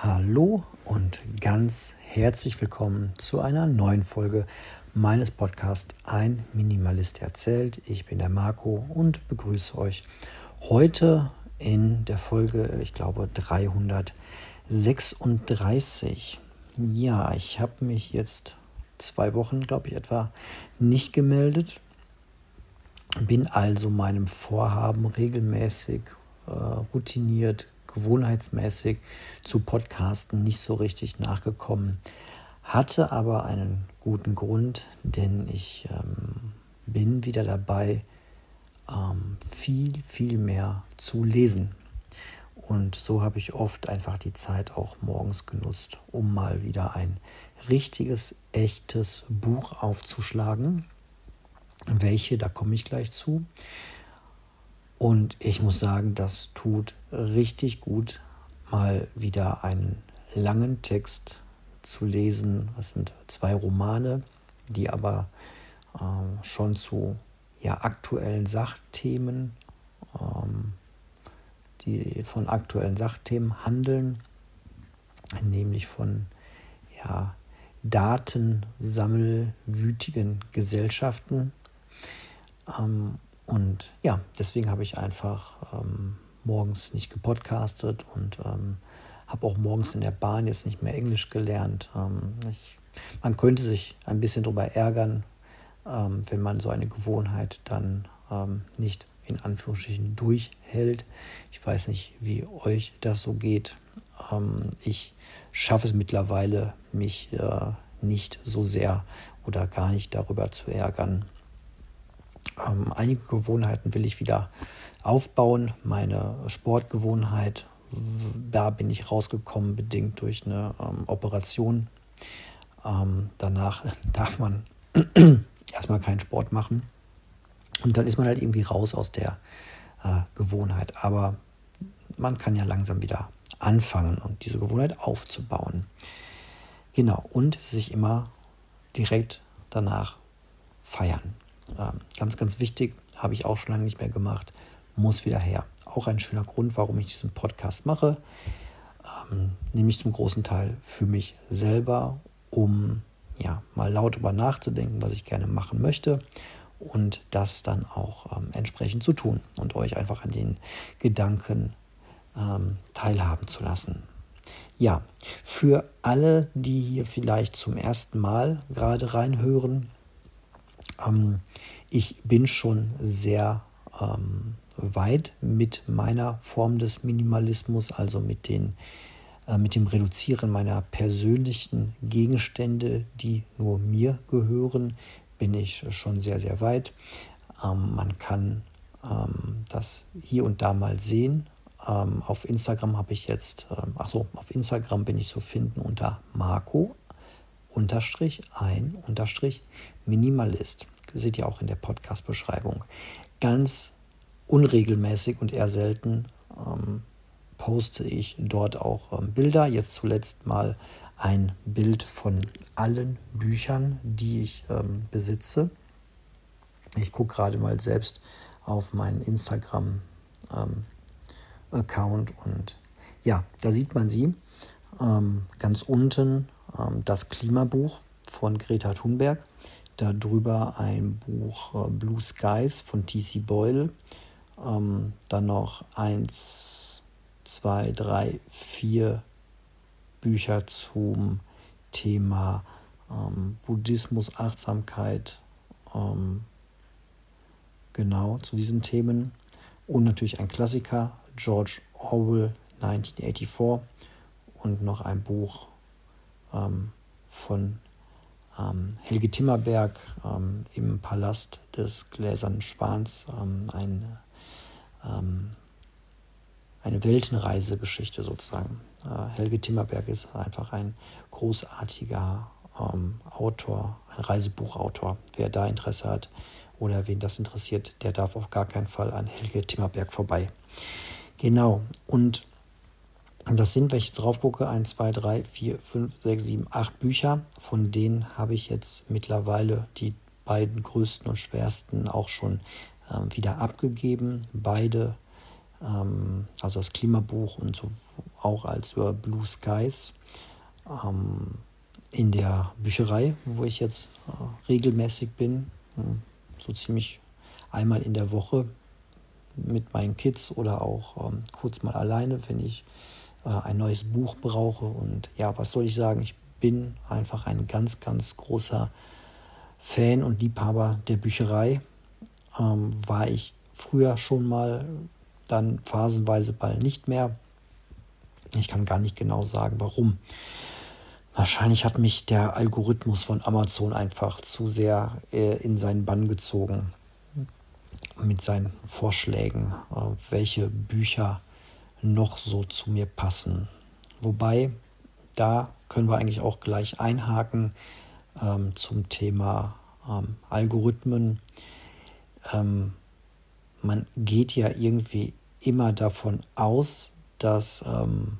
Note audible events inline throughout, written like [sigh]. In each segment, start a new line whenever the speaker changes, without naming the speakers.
Hallo und ganz herzlich willkommen zu einer neuen Folge meines Podcasts Ein Minimalist erzählt. Ich bin der Marco und begrüße euch heute in der Folge, ich glaube, 336. Ja, ich habe mich jetzt zwei Wochen, glaube ich, etwa nicht gemeldet. Bin also meinem Vorhaben regelmäßig, äh, routiniert, gewohnheitsmäßig zu Podcasten nicht so richtig nachgekommen. Hatte aber einen guten Grund, denn ich ähm, bin wieder dabei, ähm, viel, viel mehr zu lesen. Und so habe ich oft einfach die Zeit auch morgens genutzt, um mal wieder ein richtiges, echtes Buch aufzuschlagen. Welche, da komme ich gleich zu. Und ich muss sagen, das tut richtig gut, mal wieder einen langen Text zu lesen. Das sind zwei Romane, die aber äh, schon zu ja, aktuellen Sachthemen, ähm, die von aktuellen Sachthemen handeln, nämlich von ja, datensammelwütigen Gesellschaften. Ähm, und ja, deswegen habe ich einfach ähm, morgens nicht gepodcastet und ähm, habe auch morgens in der Bahn jetzt nicht mehr Englisch gelernt. Ähm, ich, man könnte sich ein bisschen darüber ärgern, ähm, wenn man so eine Gewohnheit dann ähm, nicht in Anführungsstrichen durchhält. Ich weiß nicht, wie euch das so geht. Ähm, ich schaffe es mittlerweile, mich äh, nicht so sehr oder gar nicht darüber zu ärgern, ähm, einige Gewohnheiten will ich wieder aufbauen. Meine Sportgewohnheit, da bin ich rausgekommen, bedingt durch eine ähm, Operation. Ähm, danach [laughs] darf man [clears throat] erstmal keinen Sport machen. Und dann ist man halt irgendwie raus aus der äh, Gewohnheit. Aber man kann ja langsam wieder anfangen und diese Gewohnheit aufzubauen. Genau, und sich immer direkt danach feiern. Ähm, ganz, ganz wichtig, habe ich auch schon lange nicht mehr gemacht, muss wieder her. Auch ein schöner Grund, warum ich diesen Podcast mache, ähm, nämlich zum großen Teil für mich selber, um ja mal laut darüber nachzudenken, was ich gerne machen möchte und das dann auch ähm, entsprechend zu tun und euch einfach an den Gedanken teilhaben zu lassen. Ja, für alle, die hier vielleicht zum ersten Mal gerade reinhören, ähm, ich bin schon sehr ähm, weit mit meiner Form des Minimalismus, also mit, den, äh, mit dem Reduzieren meiner persönlichen Gegenstände, die nur mir gehören, bin ich schon sehr, sehr weit. Ähm, man kann ähm, das hier und da mal sehen. Ähm, auf Instagram habe ich jetzt, ähm, ach so, auf Instagram bin ich zu finden unter Marco unterstrich ein unterstrich Minimalist. seht ihr auch in der Podcast-Beschreibung. Ganz unregelmäßig und eher selten ähm, poste ich dort auch ähm, Bilder. Jetzt zuletzt mal ein Bild von allen Büchern, die ich ähm, besitze. Ich gucke gerade mal selbst auf meinen Instagram-Account ähm, und ja, da sieht man sie. Ähm, ganz unten das Klimabuch von Greta Thunberg. Darüber ein Buch äh, Blue Skies von T.C. Boyle. Ähm, dann noch eins, zwei, drei, vier Bücher zum Thema ähm, Buddhismus, Achtsamkeit, ähm, genau zu diesen Themen. Und natürlich ein Klassiker, George Orwell 1984 und noch ein Buch ähm, von ähm, Helge Timmerberg ähm, im Palast des Gläsernen Schwans, ähm, ein, eine Weltenreisegeschichte sozusagen. Äh, Helge Timmerberg ist einfach ein großartiger Autor, ein Reisebuchautor. Wer da Interesse hat oder wen das interessiert, der darf auf gar keinen Fall an Helge Timmerberg vorbei. Genau, und und das sind, wenn ich jetzt drauf gucke, 1, 2, 3, 4, 5, 6, 7, 8 Bücher. Von denen habe ich jetzt mittlerweile die beiden größten und schwersten auch schon ähm, wieder abgegeben. Beide ähm, also das Klimabuch und so auch als über Blue Skies ähm, in der Bücherei, wo ich jetzt äh, regelmäßig bin, hm, so ziemlich einmal in der Woche mit meinen Kids oder auch ähm, kurz mal alleine, wenn ich äh, ein neues Buch brauche. Und ja, was soll ich sagen? Ich bin einfach ein ganz, ganz großer Fan und Liebhaber der Bücherei. Ähm, war ich früher schon mal, dann phasenweise bald nicht mehr. Ich kann gar nicht genau sagen, warum. Wahrscheinlich hat mich der Algorithmus von Amazon einfach zu sehr äh, in seinen Bann gezogen mit seinen Vorschlägen, äh, welche Bücher noch so zu mir passen. Wobei, da können wir eigentlich auch gleich einhaken ähm, zum Thema ähm, Algorithmen. Ähm, man geht ja irgendwie immer davon aus, dass ähm,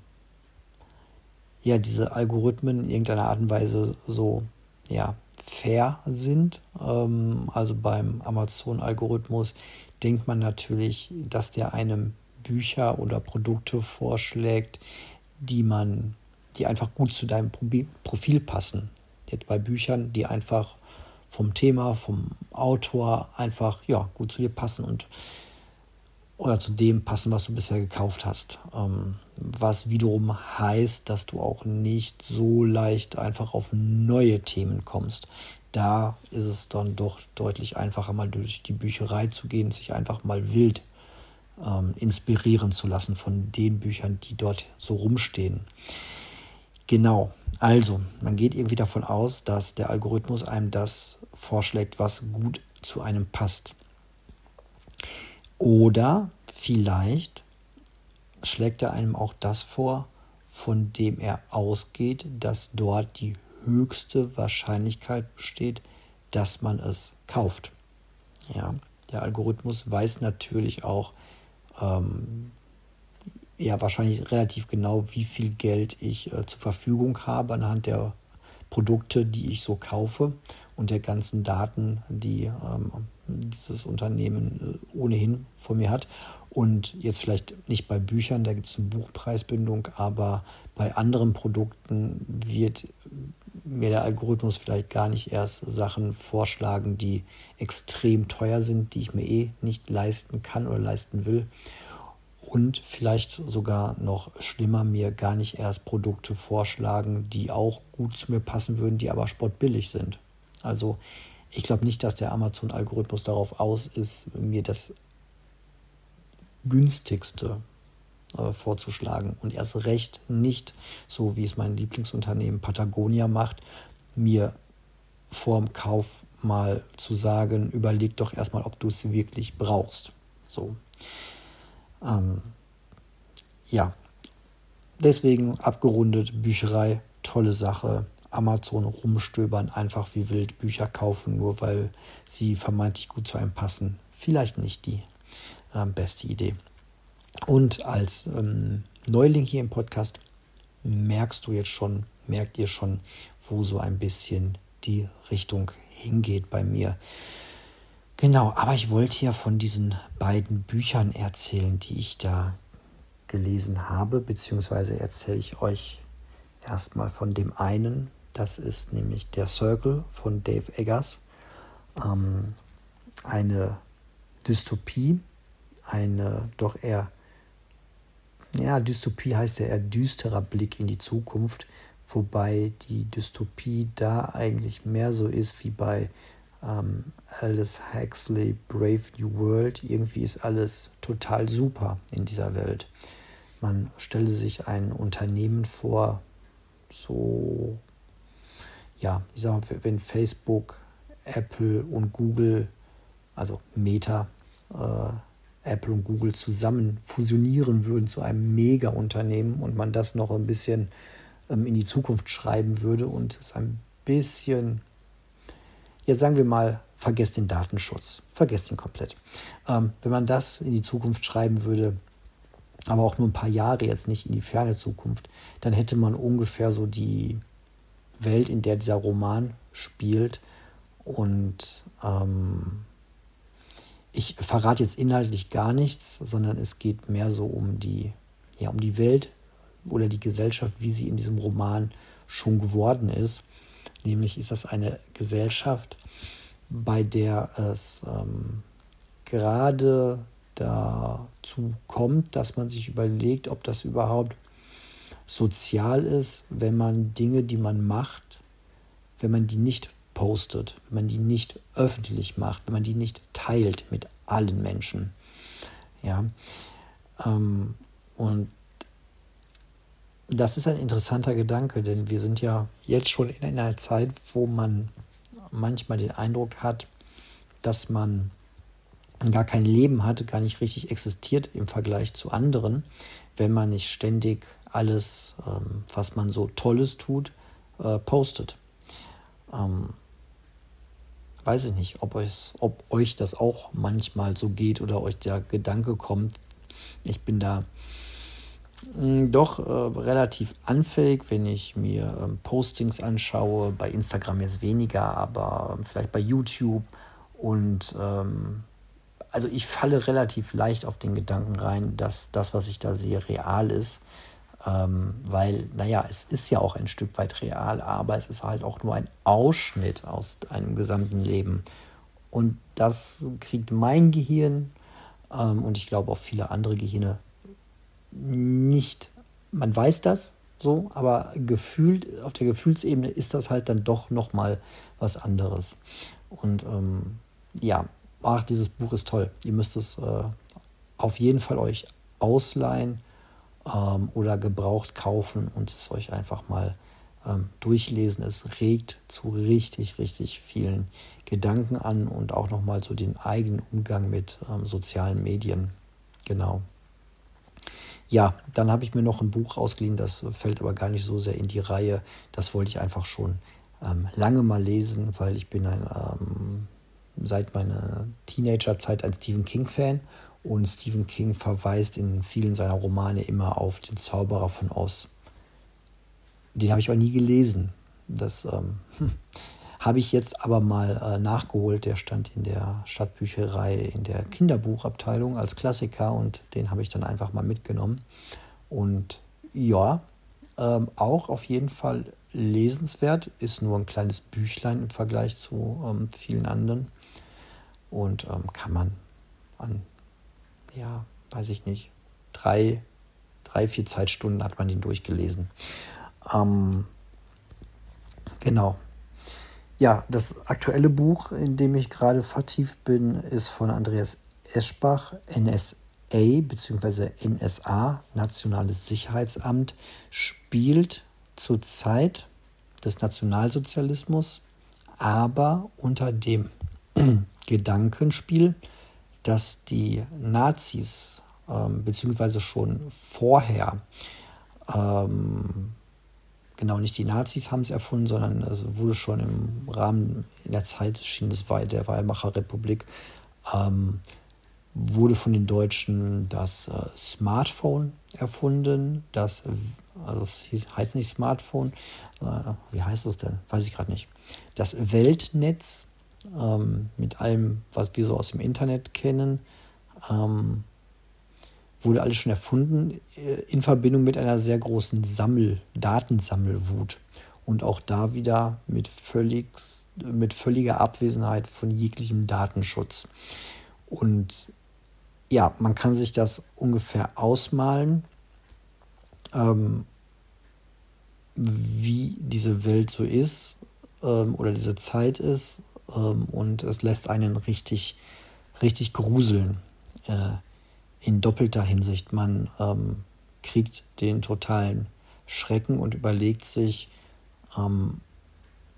ja diese Algorithmen in irgendeiner Art und Weise so ja fair sind. Ähm, also beim Amazon-Algorithmus denkt man natürlich, dass der einem Bücher oder Produkte vorschlägt, die man, die einfach gut zu deinem Profil passen. Jetzt bei Büchern, die einfach vom Thema, vom Autor einfach ja gut zu dir passen und oder zu dem passen, was du bisher gekauft hast. Ähm, was wiederum heißt, dass du auch nicht so leicht einfach auf neue Themen kommst. Da ist es dann doch deutlich einfacher, mal durch die Bücherei zu gehen, sich einfach mal wild ähm, inspirieren zu lassen von den Büchern, die dort so rumstehen. Genau, also man geht irgendwie davon aus, dass der Algorithmus einem das vorschlägt, was gut zu einem passt. Oder vielleicht schlägt er einem auch das vor, von dem er ausgeht, dass dort die höchste Wahrscheinlichkeit besteht, dass man es kauft. Ja, der Algorithmus weiß natürlich auch ähm, ja wahrscheinlich relativ genau, wie viel Geld ich äh, zur Verfügung habe anhand der Produkte, die ich so kaufe und der ganzen Daten, die ähm, dieses Unternehmen äh, ohnehin von mir hat. Und jetzt vielleicht nicht bei Büchern, da gibt es eine Buchpreisbindung, aber bei anderen Produkten wird mir der Algorithmus vielleicht gar nicht erst Sachen vorschlagen, die extrem teuer sind, die ich mir eh nicht leisten kann oder leisten will. Und vielleicht sogar noch schlimmer, mir gar nicht erst Produkte vorschlagen, die auch gut zu mir passen würden, die aber spottbillig sind. Also ich glaube nicht, dass der Amazon-Algorithmus darauf aus ist, mir das günstigste äh, vorzuschlagen. Und erst recht nicht, so wie es mein Lieblingsunternehmen Patagonia macht, mir vorm Kauf mal zu sagen, überleg doch erstmal, ob du es wirklich brauchst. So. Ähm, ja, deswegen abgerundet, Bücherei, tolle Sache. Amazon rumstöbern, einfach wie wild Bücher kaufen, nur weil sie vermeintlich gut zu einem passen. Vielleicht nicht die äh, beste Idee. Und als ähm, Neuling hier im Podcast merkst du jetzt schon, merkt ihr schon, wo so ein bisschen die Richtung hingeht bei mir. Genau, aber ich wollte ja von diesen beiden Büchern erzählen, die ich da gelesen habe, beziehungsweise erzähle ich euch erstmal von dem einen, das ist nämlich Der Circle von Dave Eggers. Ähm, eine Dystopie, eine doch eher, ja, Dystopie heißt ja eher düsterer Blick in die Zukunft, wobei die Dystopie da eigentlich mehr so ist wie bei ähm, Aldous Huxley Brave New World. Irgendwie ist alles total super in dieser Welt. Man stelle sich ein Unternehmen vor, so ja, ich sag mal, wenn Facebook, Apple und Google, also Meta, äh, Apple und Google zusammen fusionieren würden zu einem Mega-Unternehmen und man das noch ein bisschen ähm, in die Zukunft schreiben würde und es ein bisschen, ja sagen wir mal, vergesst den Datenschutz, vergesst ihn komplett. Ähm, wenn man das in die Zukunft schreiben würde, aber auch nur ein paar Jahre jetzt nicht in die ferne Zukunft, dann hätte man ungefähr so die Welt, in der dieser Roman spielt. Und ähm, ich verrate jetzt inhaltlich gar nichts, sondern es geht mehr so um die, ja, um die Welt oder die Gesellschaft, wie sie in diesem Roman schon geworden ist. Nämlich ist das eine Gesellschaft, bei der es ähm, gerade dazu kommt, dass man sich überlegt, ob das überhaupt sozial ist, wenn man Dinge, die man macht, wenn man die nicht postet, wenn man die nicht öffentlich macht, wenn man die nicht teilt mit allen Menschen. Ja. Ähm, und das ist ein interessanter Gedanke, denn wir sind ja jetzt schon in einer Zeit, wo man manchmal den Eindruck hat, dass man gar kein Leben hat, gar nicht richtig existiert im Vergleich zu anderen, wenn man nicht ständig alles, ähm, was man so Tolles tut, äh, postet. Ähm, weiß ich nicht, ob, euch, ob euch das auch manchmal so geht oder euch der Gedanke kommt. Ich bin da hm, doch äh, relativ anfällig, wenn ich mir ähm, Postings anschaue. Bei Instagram jetzt weniger, aber vielleicht bei YouTube. Und ähm, also ich falle relativ leicht auf den Gedanken rein, dass das, was ich da sehe, real ist. Ähm, weil, naja, es ist ja auch ein Stück weit real, aber es ist halt auch nur ein Ausschnitt aus einem gesamten Leben. Und das kriegt mein Gehirn ähm, und ich glaube auch viele andere Gehirne nicht. Man weiß das so, aber gefühlt, auf der Gefühlsebene ist das halt dann doch nochmal was anderes. Und ähm, ja, ach, dieses Buch ist toll. Ihr müsst es äh, auf jeden Fall euch ausleihen ähm, oder gebraucht kaufen und es euch einfach mal ähm, durchlesen. Es regt zu richtig, richtig vielen Gedanken an und auch nochmal zu den eigenen Umgang mit ähm, sozialen Medien. Genau. Ja, dann habe ich mir noch ein Buch ausgeliehen, das fällt aber gar nicht so sehr in die Reihe. Das wollte ich einfach schon ähm, lange mal lesen, weil ich bin ein ähm, seit meiner Teenagerzeit ein Stephen King-Fan und Stephen King verweist in vielen seiner Romane immer auf den Zauberer von Oz. Den habe ich aber nie gelesen. Das ähm, hm, habe ich jetzt aber mal äh, nachgeholt. Der stand in der Stadtbücherei in der Kinderbuchabteilung als Klassiker und den habe ich dann einfach mal mitgenommen. Und ja, ähm, auch auf jeden Fall lesenswert. Ist nur ein kleines Büchlein im Vergleich zu ähm, vielen anderen. Und ähm, kann man an ja, weiß ich nicht, drei, drei, vier Zeitstunden hat man ihn durchgelesen. Ähm, genau. Ja, das aktuelle Buch, in dem ich gerade vertieft bin, ist von Andreas Eschbach, NSA bzw. NSA, Nationales Sicherheitsamt, spielt zur Zeit des Nationalsozialismus, aber unter dem Gedankenspiel, dass die Nazis, ähm, beziehungsweise schon vorher, ähm, genau nicht die Nazis haben es erfunden, sondern es wurde schon im Rahmen in der Zeit schien es der Weimarer Republik, ähm, wurde von den Deutschen das äh, Smartphone erfunden. Das, also es heißt nicht Smartphone, äh, wie heißt es denn? Weiß ich gerade nicht. Das Weltnetz ähm, mit allem, was wir so aus dem Internet kennen, ähm, wurde alles schon erfunden äh, in Verbindung mit einer sehr großen Sammel, Datensammelwut. Und auch da wieder mit, völlig, mit völliger Abwesenheit von jeglichem Datenschutz. Und ja, man kann sich das ungefähr ausmalen, ähm, wie diese Welt so ist ähm, oder diese Zeit ist und es lässt einen richtig, richtig gruseln äh, in doppelter Hinsicht. Man ähm, kriegt den totalen Schrecken und überlegt sich, ähm,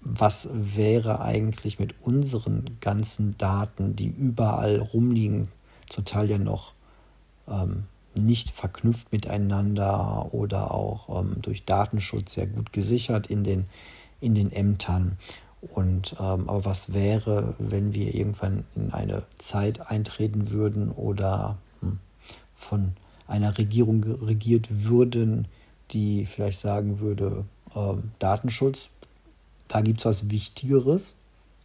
was wäre eigentlich mit unseren ganzen Daten, die überall rumliegen, total ja noch ähm, nicht verknüpft miteinander oder auch ähm, durch Datenschutz sehr gut gesichert in den, in den Ämtern. Und ähm, aber was wäre, wenn wir irgendwann in eine Zeit eintreten würden oder hm, von einer Regierung regiert würden, die vielleicht sagen würde, ähm, Datenschutz, da gibt es was Wichtigeres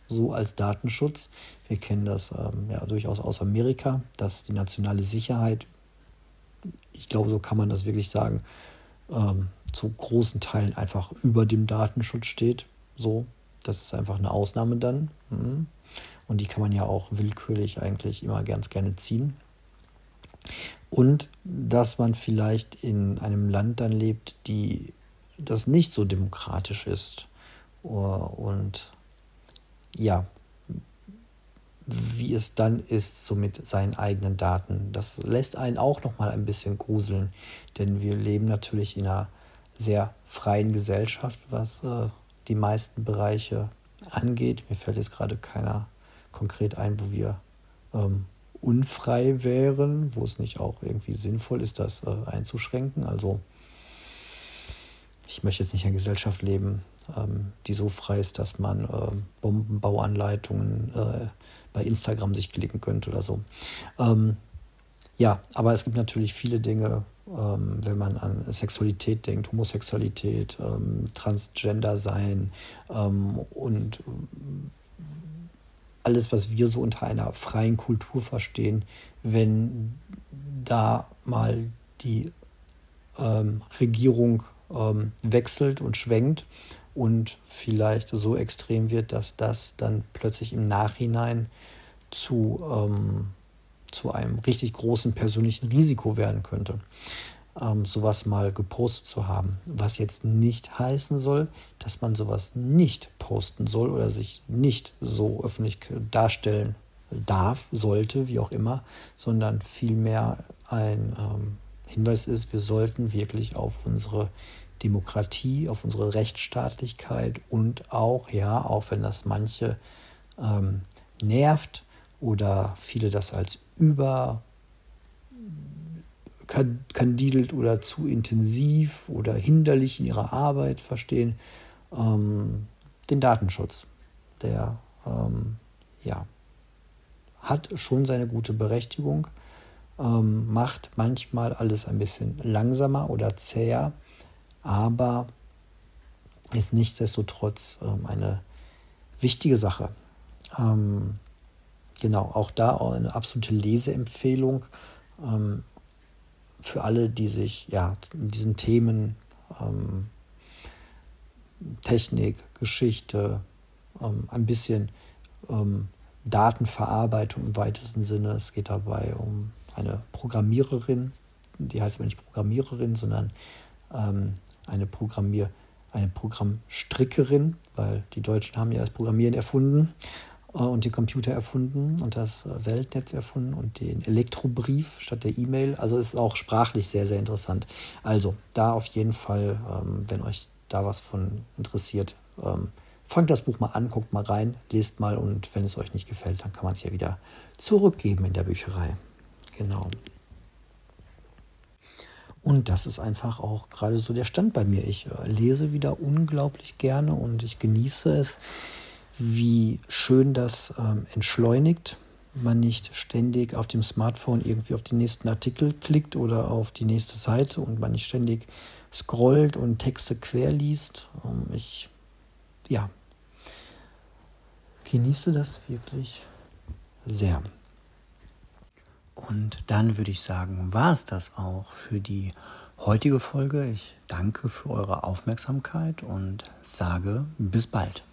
so als Datenschutz. Wir kennen das ähm, ja durchaus aus Amerika, dass die nationale Sicherheit, ich glaube, so kann man das wirklich sagen, ähm, zu großen Teilen einfach über dem Datenschutz steht. So, das ist einfach eine Ausnahme dann. Mhm. Und die kann man ja auch willkürlich eigentlich immer ganz gerne ziehen. Und dass man vielleicht in einem Land dann lebt, die das nicht so demokratisch ist. Und ja, wie es dann ist, so mit seinen eigenen Daten. Das lässt einen auch noch mal ein bisschen gruseln, denn wir leben natürlich in einer sehr freien Gesellschaft, was äh, die meisten Bereiche angeht. Mir fällt jetzt gerade keiner konkret ein, wo wir ähm, unfrei wären, wo es nicht auch irgendwie sinnvoll ist, das äh, einzuschränken. Also ich möchte jetzt nicht in einer Gesellschaft leben, ähm, die so frei ist, dass man äh, Bombenbauanleitungen äh, bei Instagram sich klicken könnte oder so. Ähm, ja, aber es gibt natürlich viele Dinge, ähm, wenn man an Sexualität denkt, Homosexualität, ähm, Transgender sein ähm, und alles, was wir so unter einer freien Kultur verstehen, wenn da mal die ähm, Regierung ähm, wechselt und schwenkt und vielleicht so extrem wird, dass das dann plötzlich im Nachhinein zu, ähm, zu einem richtig großen persönlichen Risiko werden könnte, ähm, sowas mal gepostet zu haben. Was jetzt nicht heißen soll, dass man sowas nicht posten soll oder sich nicht so öffentlich darstellen darf, sollte, wie auch immer, sondern vielmehr ein ähm, Hinweis ist, wir sollten wirklich auf unsere Demokratie, auf unsere Rechtsstaatlichkeit und auch, ja, auch wenn das manche ähm, nervt oder viele das als über kandidelt oder zu intensiv oder hinderlich in ihrer Arbeit verstehen, ähm, den Datenschutz. Der ähm, ja, hat schon seine gute Berechtigung, ähm, macht manchmal alles ein bisschen langsamer oder zäher, aber ist nichtsdestotrotz ähm, eine wichtige Sache. Ähm, genau, auch da eine absolute Leseempfehlung ähm, für alle, die sich ja in diesen Themen ähm, Technik, Geschichte, ähm, ein bisschen ähm, Datenverarbeitung im weitesten Sinne. Es geht dabei um eine Programmiererin, die heißt aber nicht Programmiererin, sondern ähm, eine Programmier, eine Programmstrickerin, weil die Deutschen haben ja das Programmieren erfunden und den Computer erfunden und das äh, Weltnetz erfunden und den Elektrobrief statt der E-Mail. Also ist auch sprachlich sehr, sehr interessant. Also da auf jeden Fall, ähm, wenn euch da was von interessiert, ähm, fangt das Buch mal an, guckt mal rein, lest mal und wenn es euch nicht gefällt, dann kann man es ja wieder zurückgeben in der Bücherei. Genau. Und das ist einfach auch gerade so der Stand bei mir. Ich äh, lese wieder unglaublich gerne und ich genieße es, wie schön das ähm, entschleunigt. Man nicht ständig auf dem Smartphone irgendwie auf den nächsten Artikel klickt oder auf die nächste Seite und man nicht ständig scrollt und Texte quer liest. Ähm, ich, ja, genieße das wirklich sehr. Und dann würde ich sagen, war es das auch für die heutige Folge. Ich danke für eure Aufmerksamkeit und sage bis bald.